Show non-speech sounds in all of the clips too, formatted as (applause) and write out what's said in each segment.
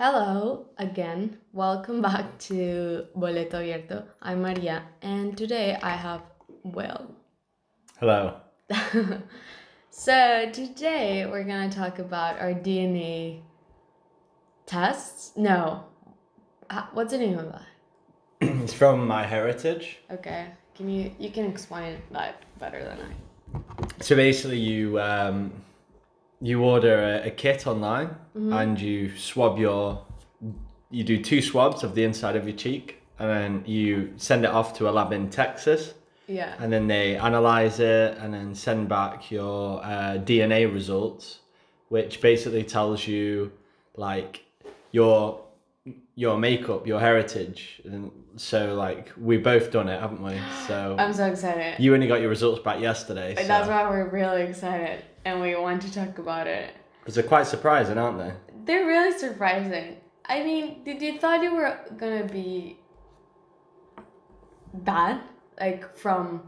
Hello again. Welcome (laughs) back to Boleto Abierto. I'm Maria, and today I have Will. Hello. (laughs) so today we're gonna talk about our DNA tests. No, Uh, what's the name of that? (clears throat) it's from MyHeritage. Okay, can you you can explain that better than I? So basically, you um, you order a, a kit online Mm-hmm. and you swab your you do two swabs of the inside of your cheek and then you send it off to a lab in Texas Yeah. and then they analyze it and then send back your uh, DNA results, which basically tells you like your your makeup, your heritage, and so like we've both done it, haven't we? So I'm so excited. you only got your results back yesterday. So. That's why we're really excited, and we want to talk about it. Because they're quite surprising, aren't they? They're really surprising. I mean, did you thought you were gonna be that? Like from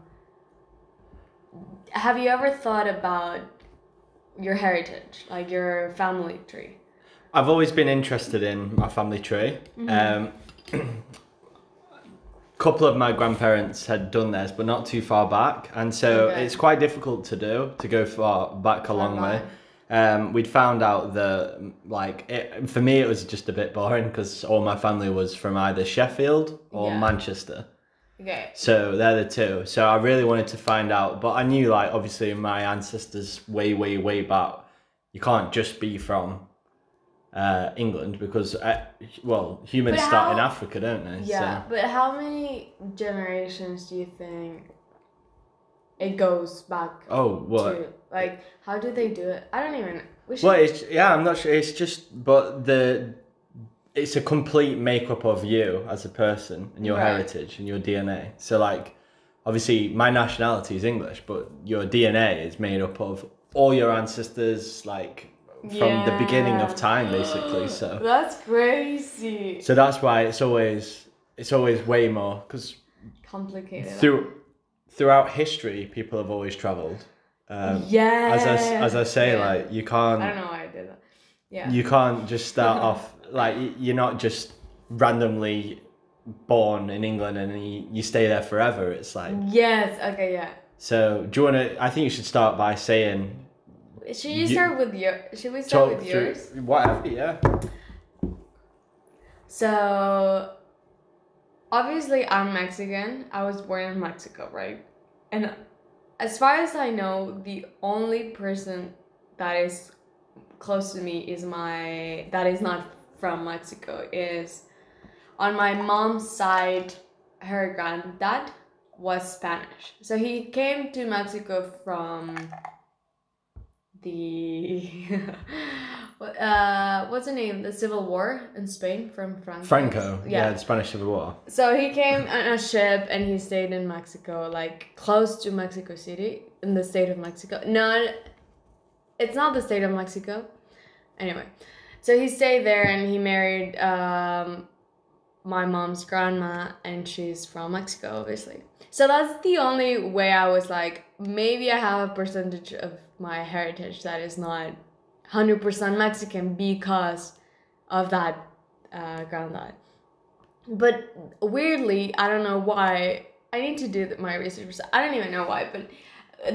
have you ever thought about your heritage, like your family tree? I've always been interested in my family tree. Um, (clears throat) couple of my grandparents had done this, but not too far back, and so Okay. it's quite difficult to do to go far back a long way. Um, we'd found out that like it, for me it was just a bit boring because all my family was from either Sheffield or Yeah. Manchester. Okay. So they're the two. So I really wanted to find out, but I knew like obviously my ancestors way, way, way back. You can't just be from uh, England because uh, well, humans But start in Africa, don't they? Yeah, So, but how many generations do you think it goes back oh, what? to? Like, how do they do it? I don't even. We should. Well, it's yeah. I'm not sure. It's just, but the it's a complete makeup of you as a person and your Right. heritage and your DNA. So like, obviously, my nationality is English, but your DNA is made up of all your ancestors, like from the beginning of time, basically. So (gasps) That's crazy. so that's why it's always it's always way more because Complicated. through throughout history, people have always traveled. Um, yeah. as I as I say, Yeah. like you can't I don't know why I did that. Yeah. you can't just start (laughs) off like you're not just randomly born in England and you, you stay there forever. It's like yes. Okay. Yeah. so. Do you want to? I think you should start by saying Should you You- start with your? Should we start with yours? whatever. Yeah. So, obviously, I'm Mexican. I was born in Mexico, right? And as far as I know, the only person that is close to me is my that is not from Mexico is on my mom's side. Her granddad was Spanish, so he came to Mexico from the (laughs) what uh what's the name the civil war in spain from franco Franco. Yeah. yeah the Spanish Civil War. so he came on a ship and he stayed in mexico like close to mexico city in the state of mexico not it's not the state of mexico anyway so he stayed there and he married um my mom's grandma and she's from mexico obviously. So that's the only way i was like maybe i have a percentage of my heritage that is not 100% mexican because of that uh, granddad. But weirdly i don't know why. I need to do my research. I don't even know why but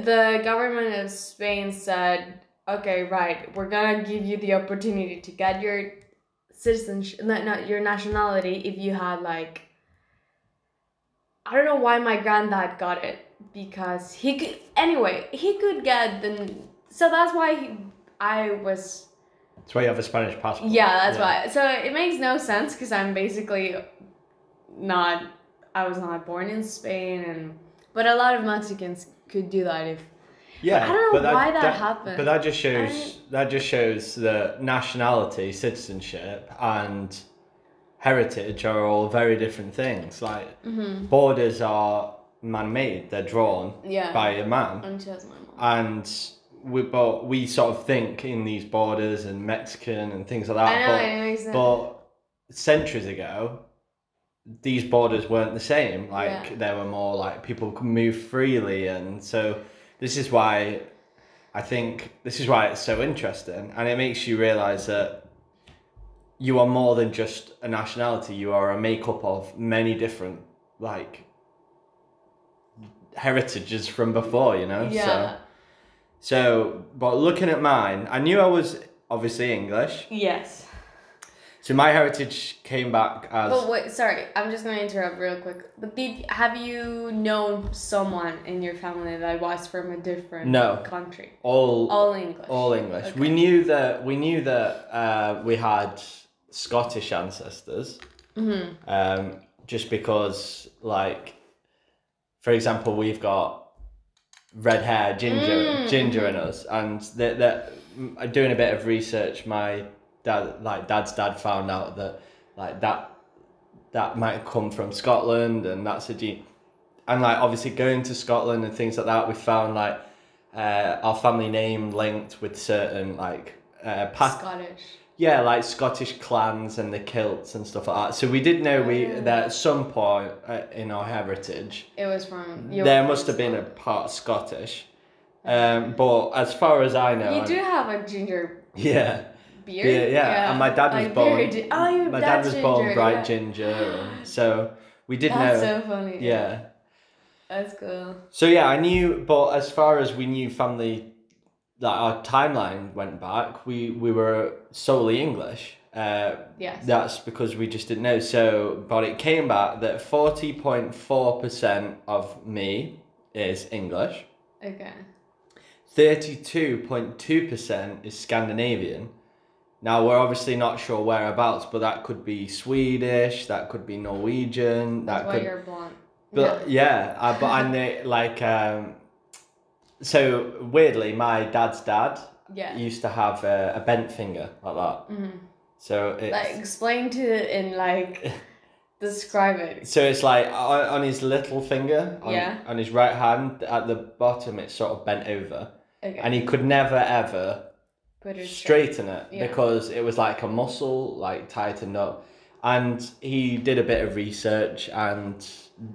the government of spain said okay right we're gonna give you the opportunity to get your citizenship not, not your nationality if you had like i don't know why my granddad got it because he could anyway he could get the so that's why he, i was That's why you have a Spanish passport. yeah, that's why. So it makes no sense because I'm basically not. I was not born in Spain, and but a lot of Mexicans could do that if. Yeah. I don't know but why that happened. But that just shows I- that just shows that nationality, citizenship, and heritage are all very different things. Like Mm-hmm. borders are man-made; they're drawn Yeah. by a man. And she has my mom. and we but we sort of think in these borders and Mexican and things like that. I know but, it makes sense. but centuries ago, these borders weren't the same. Like Yeah. there were more like people could move freely, and so this is why I think this is why it's so interesting, and it makes you realize that you are more than just a nationality. You are a makeup of many different like heritages from before. You know. Yeah. So, so, but looking at mine, I knew I was obviously English. Yes. So my heritage came back as But wait, sorry, I'm just gonna interrupt real quick. But did have you known someone in your family that was from a different No. country? all All English. all English. Okay. We knew that we knew that uh, we had Scottish ancestors. Mm-hmm. Um, just because, like, for example, we've got red hair, ginger, Mm, ginger in us, and that that doing a bit of research, my dad, like dad's dad, found out that like that that might come from Scotland, and that's a gene. And like obviously going to Scotland and things like that, we found like uh, our family name linked with certain like uh, past Scottish. yeah, like Scottish clans and the kilts and stuff like that. So we did know we Oh. that at some point uh, in our heritage It was from. there must have been a part Scottish. Um, but as far as I know, You I'm- do have a ginger (laughs) yeah, yeah, yeah. And my dad was Like, born. oh, my dad was born bright yeah. ginger, (gasps) so we did That's know. so funny. yeah. That's cool. So yeah, I knew, but as far as we knew, family, like our timeline went back. We we were solely English. Uh, Yes. That's because we just didn't know. So, but it came back that forty point four percent of me is English. Okay. Thirty two point two percent is Scandinavian. Now we're obviously not sure whereabouts, but that could be Swedish, that could be Norwegian, That's that why could you're blonde. but yeah, uh, but (laughs) and they, like um, so weirdly, my dad's dad yeah. used to have a, a bent finger like that. hmm So it's Like explain to it and like (laughs) describe it. so it's like on, on his little finger on, Yeah. on his right hand at the bottom, it's sort of bent over, Okay. and he could never ever Straighten it Yeah. because it was like a muscle like tightened up. And he did a bit of research and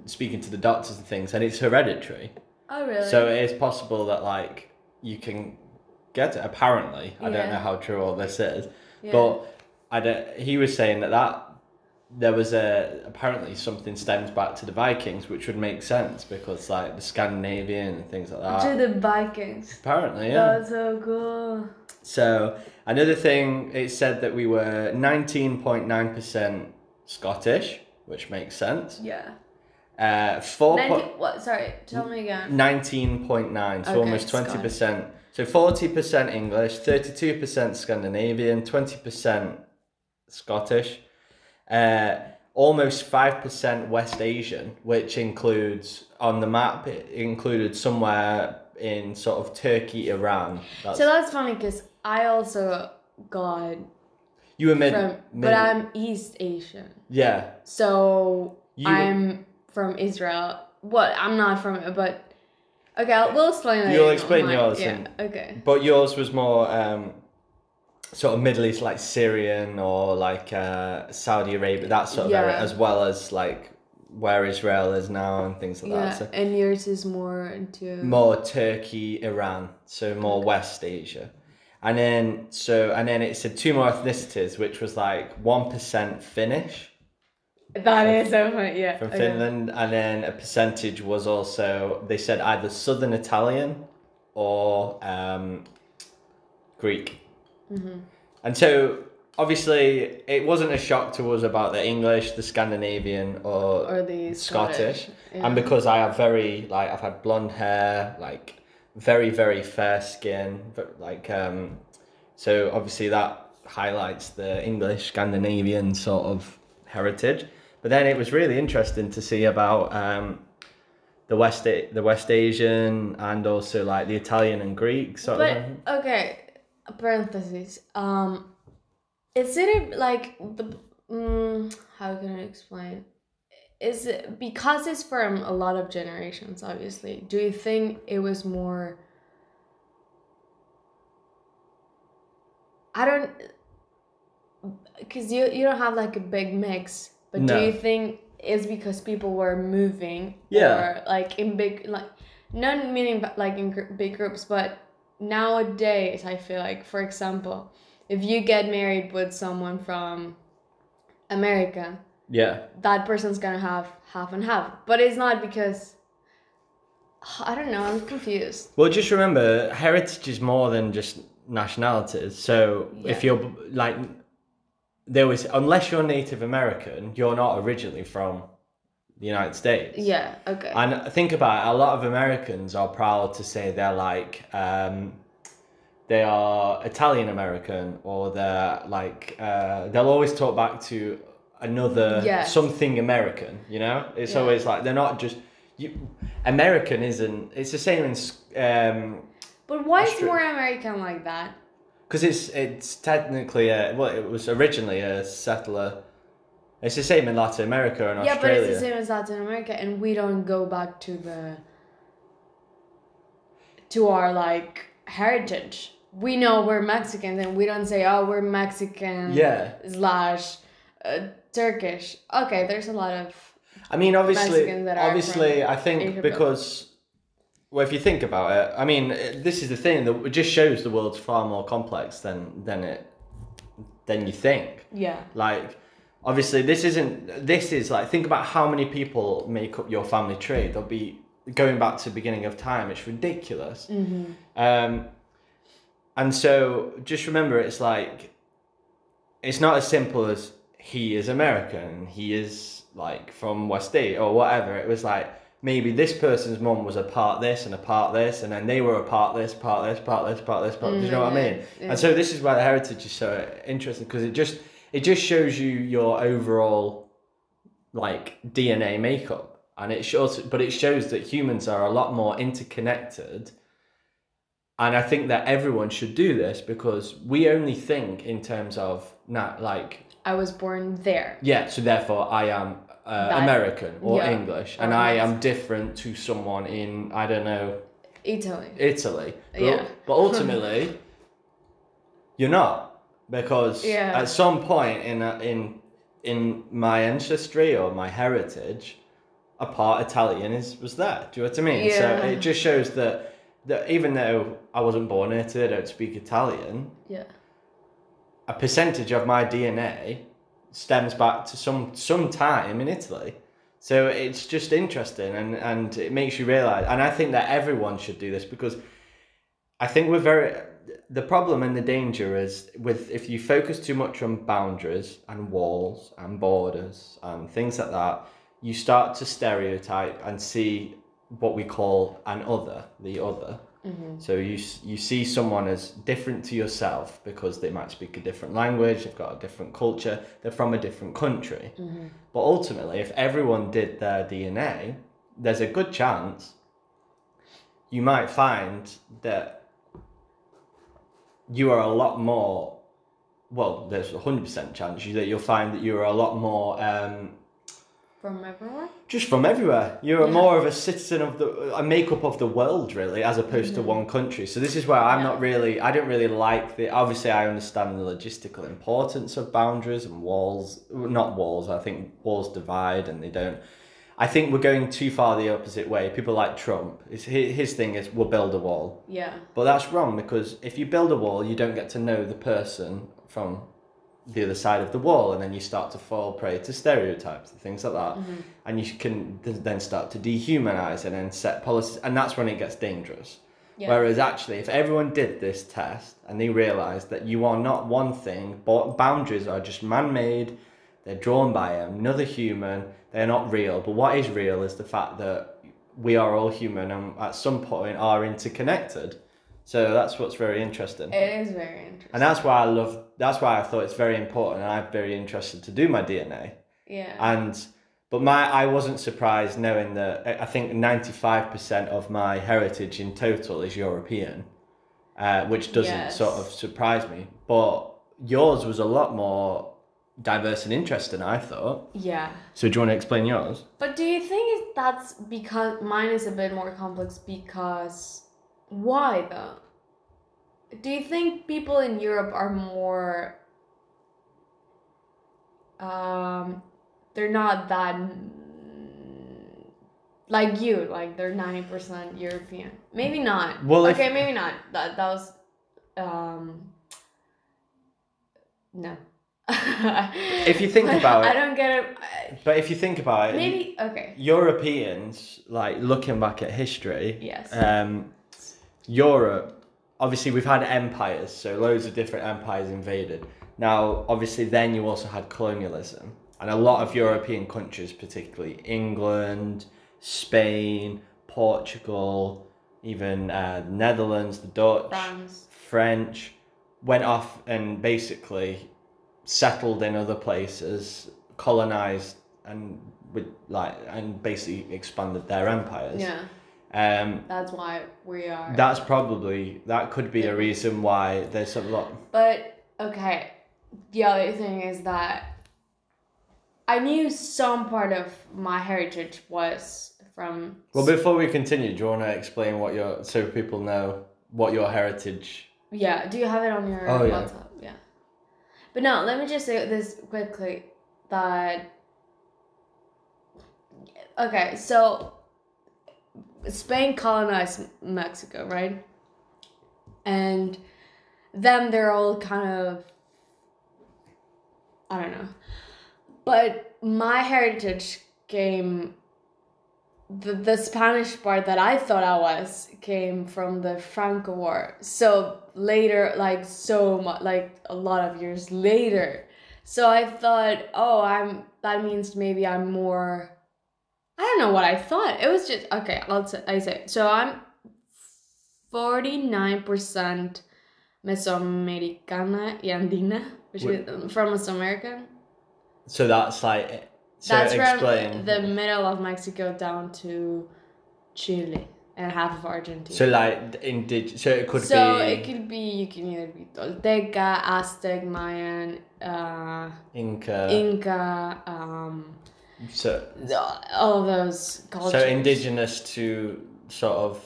speaking to the doctors and things, and it's hereditary. Oh really? So it is possible that like you can get it. Apparently, I don't know how true all this is, Yeah. but I don't. He was saying that that there was a apparently something stems back to the Vikings, which would make sense because like the Scandinavian and things like that. to the Vikings. Apparently, yeah. That's so cool. So another thing, it said that we were nineteen point nine percent Scottish, which makes sense. Yeah. Uh, four. 90, what? Sorry, tell me again. Nineteen point nine, so Okay, almost twenty percent. So forty percent English, thirty-two percent Scandinavian, twenty percent Scottish, uh, almost five percent West Asian, which includes on the map it included somewhere in sort of Turkey, Iran. That's, So that's funny because I also got you were mid, from, mid but I'm East Asian. yeah. So You- I'm from Israel. What? I'm not from it, but okay, I'll, we'll explain. You'll explain yours Yeah. and- Okay. But yours was more um, sort of Middle East, like Syrian or like uh, Saudi Arabia, that sort of area, as well as like where Israel is now and things like Yeah, that. So and yours is more into. more Turkey, Iran, so more West Asia. And then so and then it said two more ethnicities, which was like one percent Finnish That is so funny. Yeah. from okay. Finland, and then a percentage was also they said either Southern Italian or um, Greek. Mm-hmm. And so obviously it wasn't a shock to us about the English, the Scandinavian, or, Or the Scottish. Yeah. and because I have very like I've had blonde hair, like very very fair skin, but like um, so obviously that highlights the English Scandinavian sort of heritage. But then it was really interesting to see about um, the West the West Asian and also like the Italian and Greek sort But of. okay, parentheses. Um, is it like the mm, how can I explain? Is it because it's from a lot of generations? Obviously, do you think it was more? I don't, because you you don't have like a big mix. But No. do you think it's because people were moving? Yeah. Or like in big like, not meaning like in gr- big groups, but nowadays I feel like, for example, if you get married with someone from America, Yeah. that person's gonna have half and half. But it's not because I don't know. I'm confused. Well, just remember, heritage is more than just nationalities. So if you're like, there was unless you're Native American, you're not originally from the United States. Yeah. Okay. And think about it, a lot of Americans are proud to say they're like, um, they are Italian American or they're like, uh, they'll always talk back to another Yes. something American, you know? It's Yeah. always like, they're not just, you, American isn't, it's the same in, um, but why is more American like that? because it's, it's technically, a, well, it was originally a settler. It's the same in Latin America and Yeah, but it's the same as Latin America, and we don't go back to the to our like heritage. We know we're Mexicans, and we don't say, "Oh, we're Mexican." Yeah. Slash uh, Turkish. Okay, there's a lot of I mean, obviously, obviously, I think Asia, because, well, if you think about it, I mean, this is the thing that just shows the world's far more complex than than it than you think. yeah, Like, obviously, this isn't. This is like think about how many people make up your family tree. There'll be going back to the beginning of time. It's ridiculous. Mm-hmm. Um, and so just remember, it's like it's not as simple as he is American, he is like from West End or whatever. It was like maybe this person's mum was a part this and a part this, and then they were a part this, part this, part this, part this, part. do you know what I mm-hmm. mean? yeah. And so this is why the heritage is so interesting because it just it just shows you your overall like DNA makeup, and it shows, but it shows that humans are a lot more interconnected. And I think that everyone should do this because we only think in terms of not like I was born there. yeah, so therefore I am uh, American or yeah, English, or and I am different to someone in I don't know Italy. Italy. But, Yeah. but ultimately, (laughs) you're not because Yeah. at some point in a, in in my ancestry or my heritage, a part Italian is was there. Do you know what I mean? Yeah. So it just shows that that even though I wasn't born in Italy, I don't speak Italian. Yeah. A percentage of my DNA stems back to some some time in Italy. So it's just interesting and, and it makes you realize and I think that everyone should do this because I think we're very the problem and the danger is with if you focus too much on boundaries and walls and borders and things like that, you start to stereotype and see what we call an other, the other. So you you see someone as different to yourself because they might speak a different language, they've got a different culture, they're from a different country. But ultimately, if everyone did their DNA, there's a good chance you might find that you are a lot more. Well, there's a hundred percent chance that you'll find that you are a lot more um, From everywhere. just from everywhere. You're Yeah. more of a citizen of the a makeup of the world, really, as opposed to mm. one country. So this is where I'm Yeah. not really. I don't really like the. Obviously, I understand the logistical importance of boundaries and walls. Not walls. I think walls divide, and they don't. I think we're going too far the opposite way. People like Trump. His his thing is we'll build a wall. Yeah. But that's wrong because if you build a wall, you don't get to know the person from the other side of the wall, and then you start to fall prey to stereotypes and things like that, mm-hmm. and you can then start to dehumanize and then set policies, and that's when it gets dangerous. Yeah. Whereas actually, if everyone did this test and they realized that you are not one thing, but boundaries are just man-made, they're drawn by another human, they're not real. But what is real is the fact that we are all human and at some point are interconnected. So that's what's very interesting. It is very interesting. And that's why I love. That's why I thought it's very important, and I'm very interested to do my DNA. yeah. And but my I wasn't surprised knowing that I- think ninety five percent of my heritage in total is European, uh, which doesn't Yes. sort of surprise me. But yours was a lot more diverse and interesting. I thought. yeah. So do you want to explain yours? But do you think that's because mine is a bit more complex because why though? Do you think people in Europe are more um they're not that like you, like they're 90% European. Maybe not. Well, if- okay, maybe not. That that was um No. (laughs) If you think about it, I don't get it. I- But if you think about it, Maybe okay. Europeans, like looking back at history, Yes. um, Europe, obviously we've had empires, so loads of different empires invaded. Now, obviously, then you also had colonialism, and a lot of European countries, particularly England, Spain, Portugal, even uh, Netherlands, the Dutch, France. French, went off and basically settled in other places, colonized, and with like and basically expanded their empires. Yeah. Um, That's why we are. that's probably that could be a reason why there's a lot. But okay, the other thing is that I knew some part of my heritage was from. Well, before we continue, do you want to explain what your so people know what your heritage? Yeah, do you have it on your Oh, yeah. Yeah. But no, let me just say this quickly that. Okay, so Spain colonized Mexico, right? And then they're all kind of. I don't know. But my heritage came. The, the Spanish part that I thought I was came from the Franco War. So later, like so much, like a lot of years later. So I thought, oh, I'm. That means maybe I'm more. Don't know what I thought. It was just okay. I'll say, I say so. I'm forty nine percent Mesoamericana y Andina, which Wait. is from Mesoamerican. So that's like. So That's explain. from the middle of Mexico down to Chile and half of Argentina. So like indig. So it could so be it could be you can either be Tolteca, Aztec, Mayan, uh, Inca. Inca, um, so all those cultures. so indigenous to sort of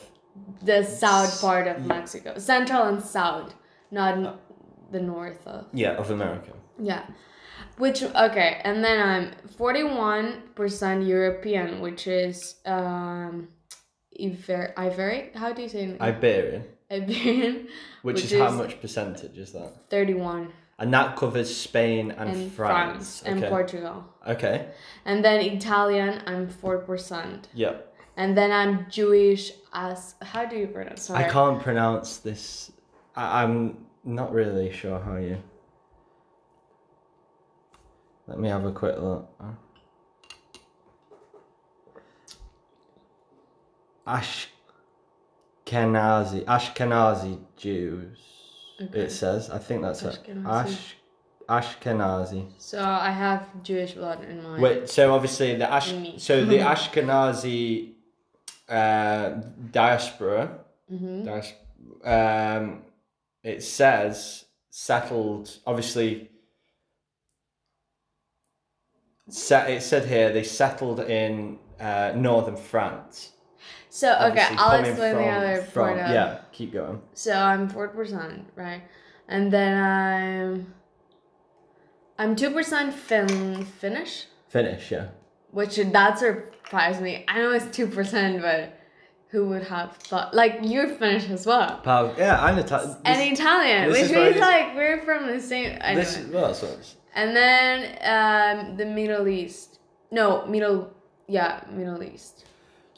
The south part of Mexico, central and south, not the north of. yeah of America. Yeah. Which okay, and then I'm forty one percent European, which is um Iber- Iberic. How do you say it? Iberian, Iberian. which, Which is, how much percentage is that? Thirty one. And that covers Spain and, And France. France, and. Portugal. okay. And then Italian, I'm four percent. Yep. And then I'm Jewish as how do you pronounce? Sorry. I can't pronounce this. I, I'm not really sure how you. Let me have a quick look. Ashkenazi, Ashkenazi Jews. Okay. It says. I think that's it. Ashkenazi. Ash, Ashkenazi. So I have Jewish blood in my. Wait, so obviously the Ash, so the Ashkenazi uh, diaspora, hmm dias- um, it says settled. Obviously, set. It said here they settled in uh, northern France. So okay, I'll explain the other from- part. Of, Yeah, keep going. So I'm four percent, right? And then I'm I'm two percent Fin Finnish, Finish. Yeah. which that surprised me. I know it's two percent, but who would have thought? Like you're Finnish as well, Pav- yeah, I'm Italian. and Italian, which means like we're from the same. Anyway. This is well, it's- and then um, the Middle East. No, Middle. Yeah, Middle East.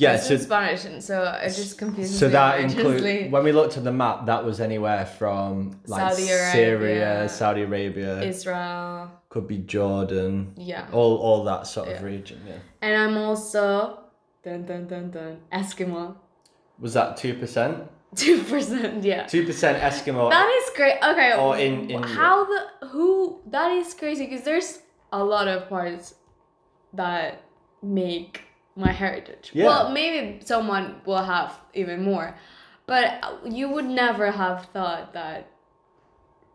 Yeah. It's So in Spanish, and so it just confuses So me. So that includes when we looked at the map, that was anywhere from like Saudi Arabia, Syria, Saudi Arabia, Israel. could be Jordan, Yeah. all all that sort of region. Yeah, And I'm also dun dun dun dun Eskimo. was that two percent? Two percent, yeah. Two percent Eskimo. That is great. Okay. Or in- in how the who that is crazy because there's a lot of parts that make my heritage. Yeah. Well, maybe someone will have even more, but you would never have thought that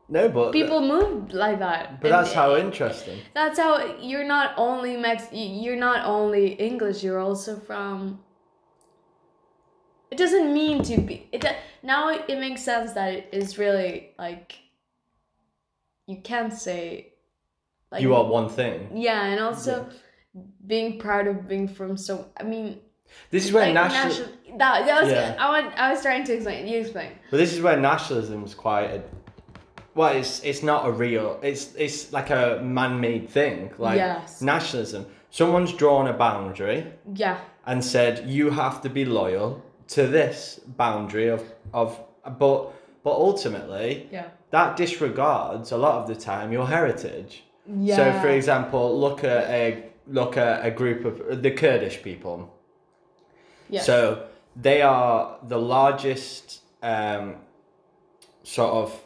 no, but people move like that. But And that's how interesting. That's how you're not only Mex. You're not only English. You're also from. It doesn't mean to be. It now it, it makes sense that it is really like. You can't say. Like, you are one thing. Yeah, and also being proud of being from so. I mean, This is where like national. national. That, that was. Yeah. I want. I was trying to explain. You explain. But this is where nationalism is quite a well, it's it's not a real. It's it's like a man-made thing. Like Yes. nationalism. Someone's drawn a boundary Yeah. and said you have to be loyal to this boundary of of. But but ultimately, Yeah. that disregards a lot of the time your heritage. Yeah. So, for example, look at a look at a group of the Kurdish people. Yes. So they are the largest um, sort of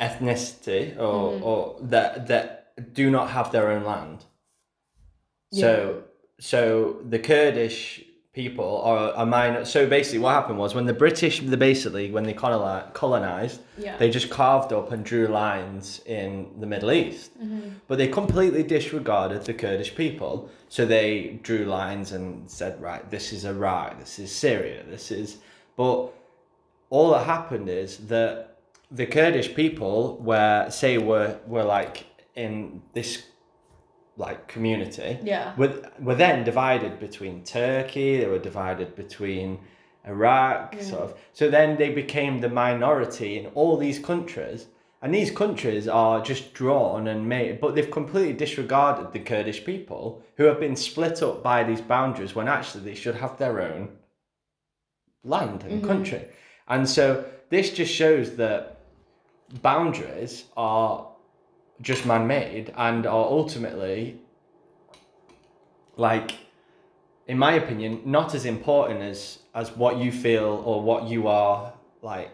ethnicity, or Mm-hmm. or that that do not have their own land. Yeah. So so the Kurdish people are a minor. So basically, what happened was when the British, the basically when they coloni- colonized, Yeah. they just carved up and drew lines in the Middle East. Mm-hmm. But they completely disregarded the Kurdish people. So they drew lines and said, right, this is Iraq, this is Syria, this is. But all that happened is that the Kurdish people were, say, were, were like in this like community Yeah. were, were then divided between Turkey, they were divided between Iraq, mm. sort of. So then they became the minority in all these countries. And these countries are just drawn and made, but they've completely disregarded the Kurdish people who have been split up by these boundaries when actually they should have their own land and mm-hmm. country. And so this just shows that boundaries are just man made and are ultimately like in my opinion not as important as as what you feel or what you are like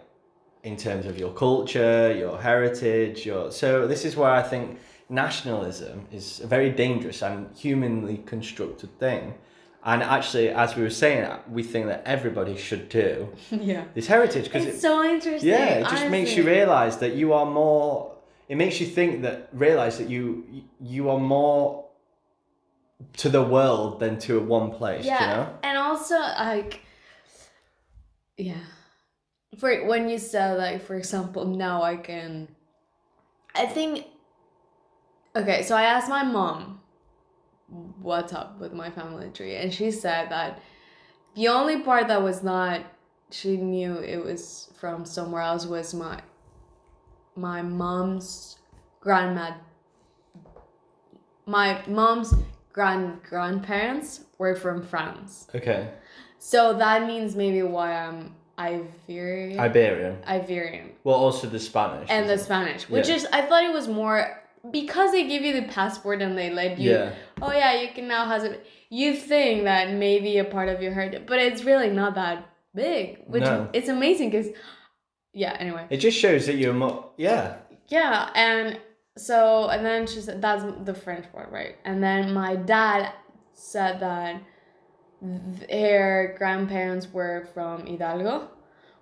in terms of your culture your heritage your so this is where i think nationalism is a very dangerous and humanly constructed thing and actually as we were saying we think that everybody should do (laughs) yeah. this heritage because It's so interesting. yeah, it just makes you realize that you are more. It makes you think that realize that you you are more to the world than to one place. Yeah, You know. and also like, yeah, for when you said like, for example, now I can. I think. Okay, so I asked my mom, what's up with my family tree, and she said that the only part that was not she knew it was from somewhere else was my my mom's grandma my mom's grand grandparents were from France. Okay. So that means maybe why I'm Iberian. Iberian. Iberian. Well, also the Spanish. And the it? Spanish, which Yeah. is I thought it was more because they give you the passport and they let you. Yeah. Oh yeah, you can now have it. You think that maybe a part of your heritage, but it's really not that big. Which No. it's amazing because, yeah. Anyway. It just shows that you're more. Yeah. Yeah, and so and then she said that's the French word, right? And then my dad said that their grandparents were from Hidalgo,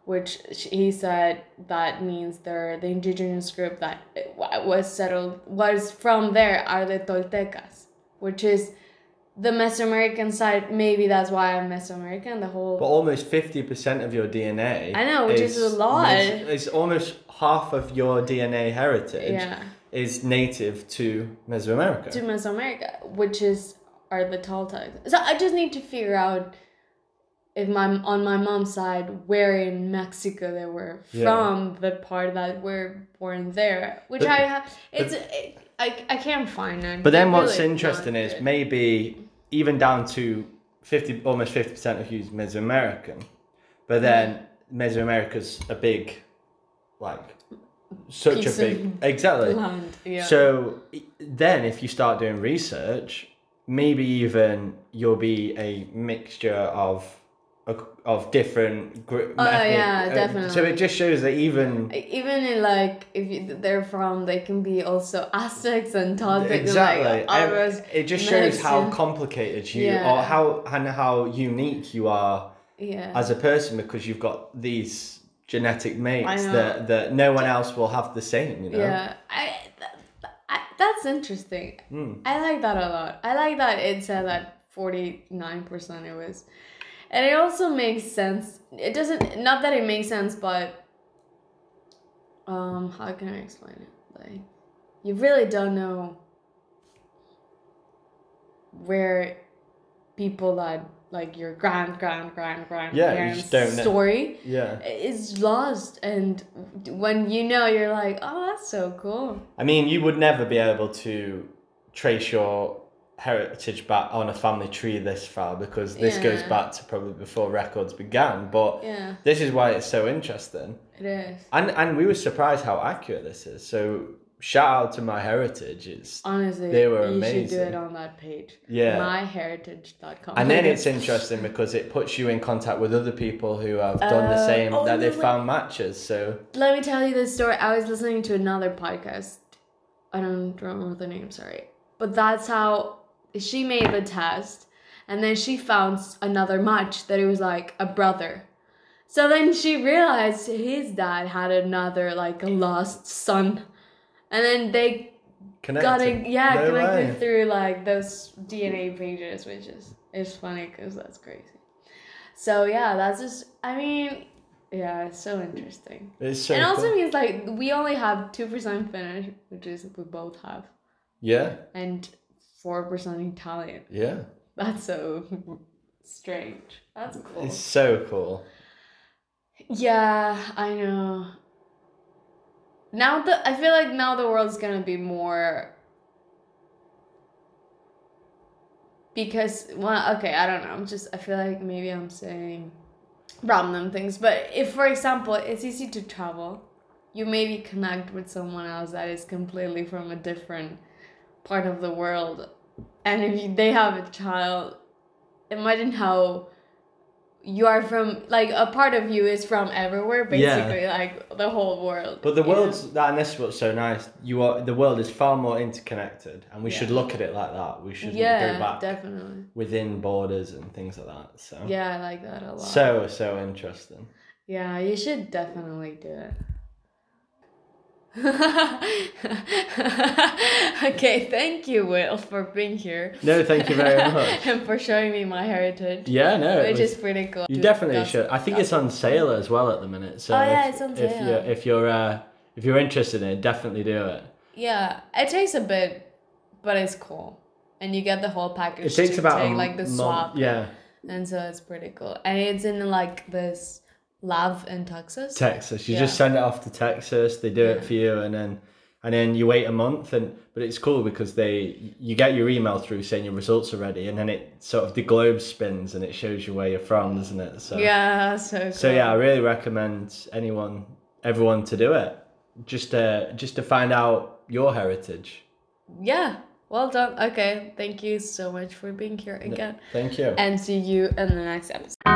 which he said that means they're the indigenous group that eh, was settled was from there are the Toltecas, which is the Mesoamerican side. Maybe that's why I'm Mesoamerican. The whole But almost fifty percent of your DNA. I know, which is a lot. It's almost half of your DNA heritage yeah. is native to Mesoamerica. to Mesoamerica, which is are the Toltecs. So I just need to figure out if my on my mom's side where in Mexico they were Yeah. from the part that we're born there, which But- I have. It's it, I I can't find it. But then what's really interesting is maybe even down to 50 almost 50% of you's Mesoamerican. But then Mesoamerica's a big like such Piece a big exactly. land. Yeah. So then if you start doing research, maybe even you'll be a mixture of of different group Oh, yeah, definitely. So it just shows that even even in like if you, they're from, they can be also Aztecs and Toltecs. exactly And like, it just shows how complicated you Yeah. or how and how unique you are yeah. as a person because you've got these genetic mates that that no one else will have the same you know Yeah, I, th- I that's interesting. Mm. I like that a lot. I like that it said that forty nine percent it was, and it also makes sense. It doesn't not that it makes sense, but um, how can I explain it? Like, you really don't know where people that like your grand grand grand grand Yeah, parents just don't know. story Yeah. is lost and when you know you're like oh that's so cool I mean, you would never be able to trace your heritage back on a family tree this far because this goes back to probably before records began. But yeah this is why it's so interesting. it is And and we were surprised how accurate this is. So shout out to MyHeritage. It's honestly They were you should do it on that page Yeah. myheritage.com and then it's (laughs) interesting because it puts you in contact with other people who have done the Uh, same oh, that no, wait. found matches. So let me tell you this story. I was listening to another podcast. I don't remember the name, sorry. But that's how she made the test. And then she found another match that it was like a brother. So then she realized his dad had another, like a lost son. And then they connected. got it, yeah, No connected way. through like those DNA pages, which is is funny because that's crazy. So yeah, that's just. I mean, yeah, it's so interesting. It's so and also means like we only have two percent Finnish, which is we both have, yeah, and four percent Italian. yeah. That's so strange. That's cool. It's so cool. Yeah, I know. Now the I feel like now the world's gonna be more because well okay I don't know I'm just I feel like maybe I'm saying random things but if for example it's easy to travel you maybe connect with someone else that is completely from a different part of the world and if you, they have a child imagine how you are from like a part of you is from everywhere Yeah. basically like the whole world But the world's that, and this is what's so nice. You are the world is far more interconnected, and we should look at it like that. We should yeah go back definitely within borders and things like that. So yeah I like that a lot so so interesting. Yeah, you should definitely do it. (laughs) okay, thank you, Will, for being here. No, thank you very (laughs) much. and for showing me my heritage. Yeah, no, it Which was- is pretty cool. you definitely gossip should. I think about. it's on sale as well at the minute. So Oh, yeah, if, it's on if sale. you're if you're uh, if you're interested in it, definitely do it. Yeah, it takes a bit, but it's cool. And you get the whole package. It takes about take, like the month- swap. Yeah, And so it's pretty cool. And it's in like this lab in Texas. Texas. You Yeah. just send it off to Texas. They do Yeah. it for you, and then and then you wait a month. And but it's cool because they you get your email through saying your results are ready, and then it sort of the globe spins and it shows you where you're from, doesn't it? So yeah, so cool. so yeah, I really recommend anyone, everyone to do it, just to just to find out your heritage. Yeah, well done. Okay, thank you so much for being here again. Thank you. And see you in the next episode.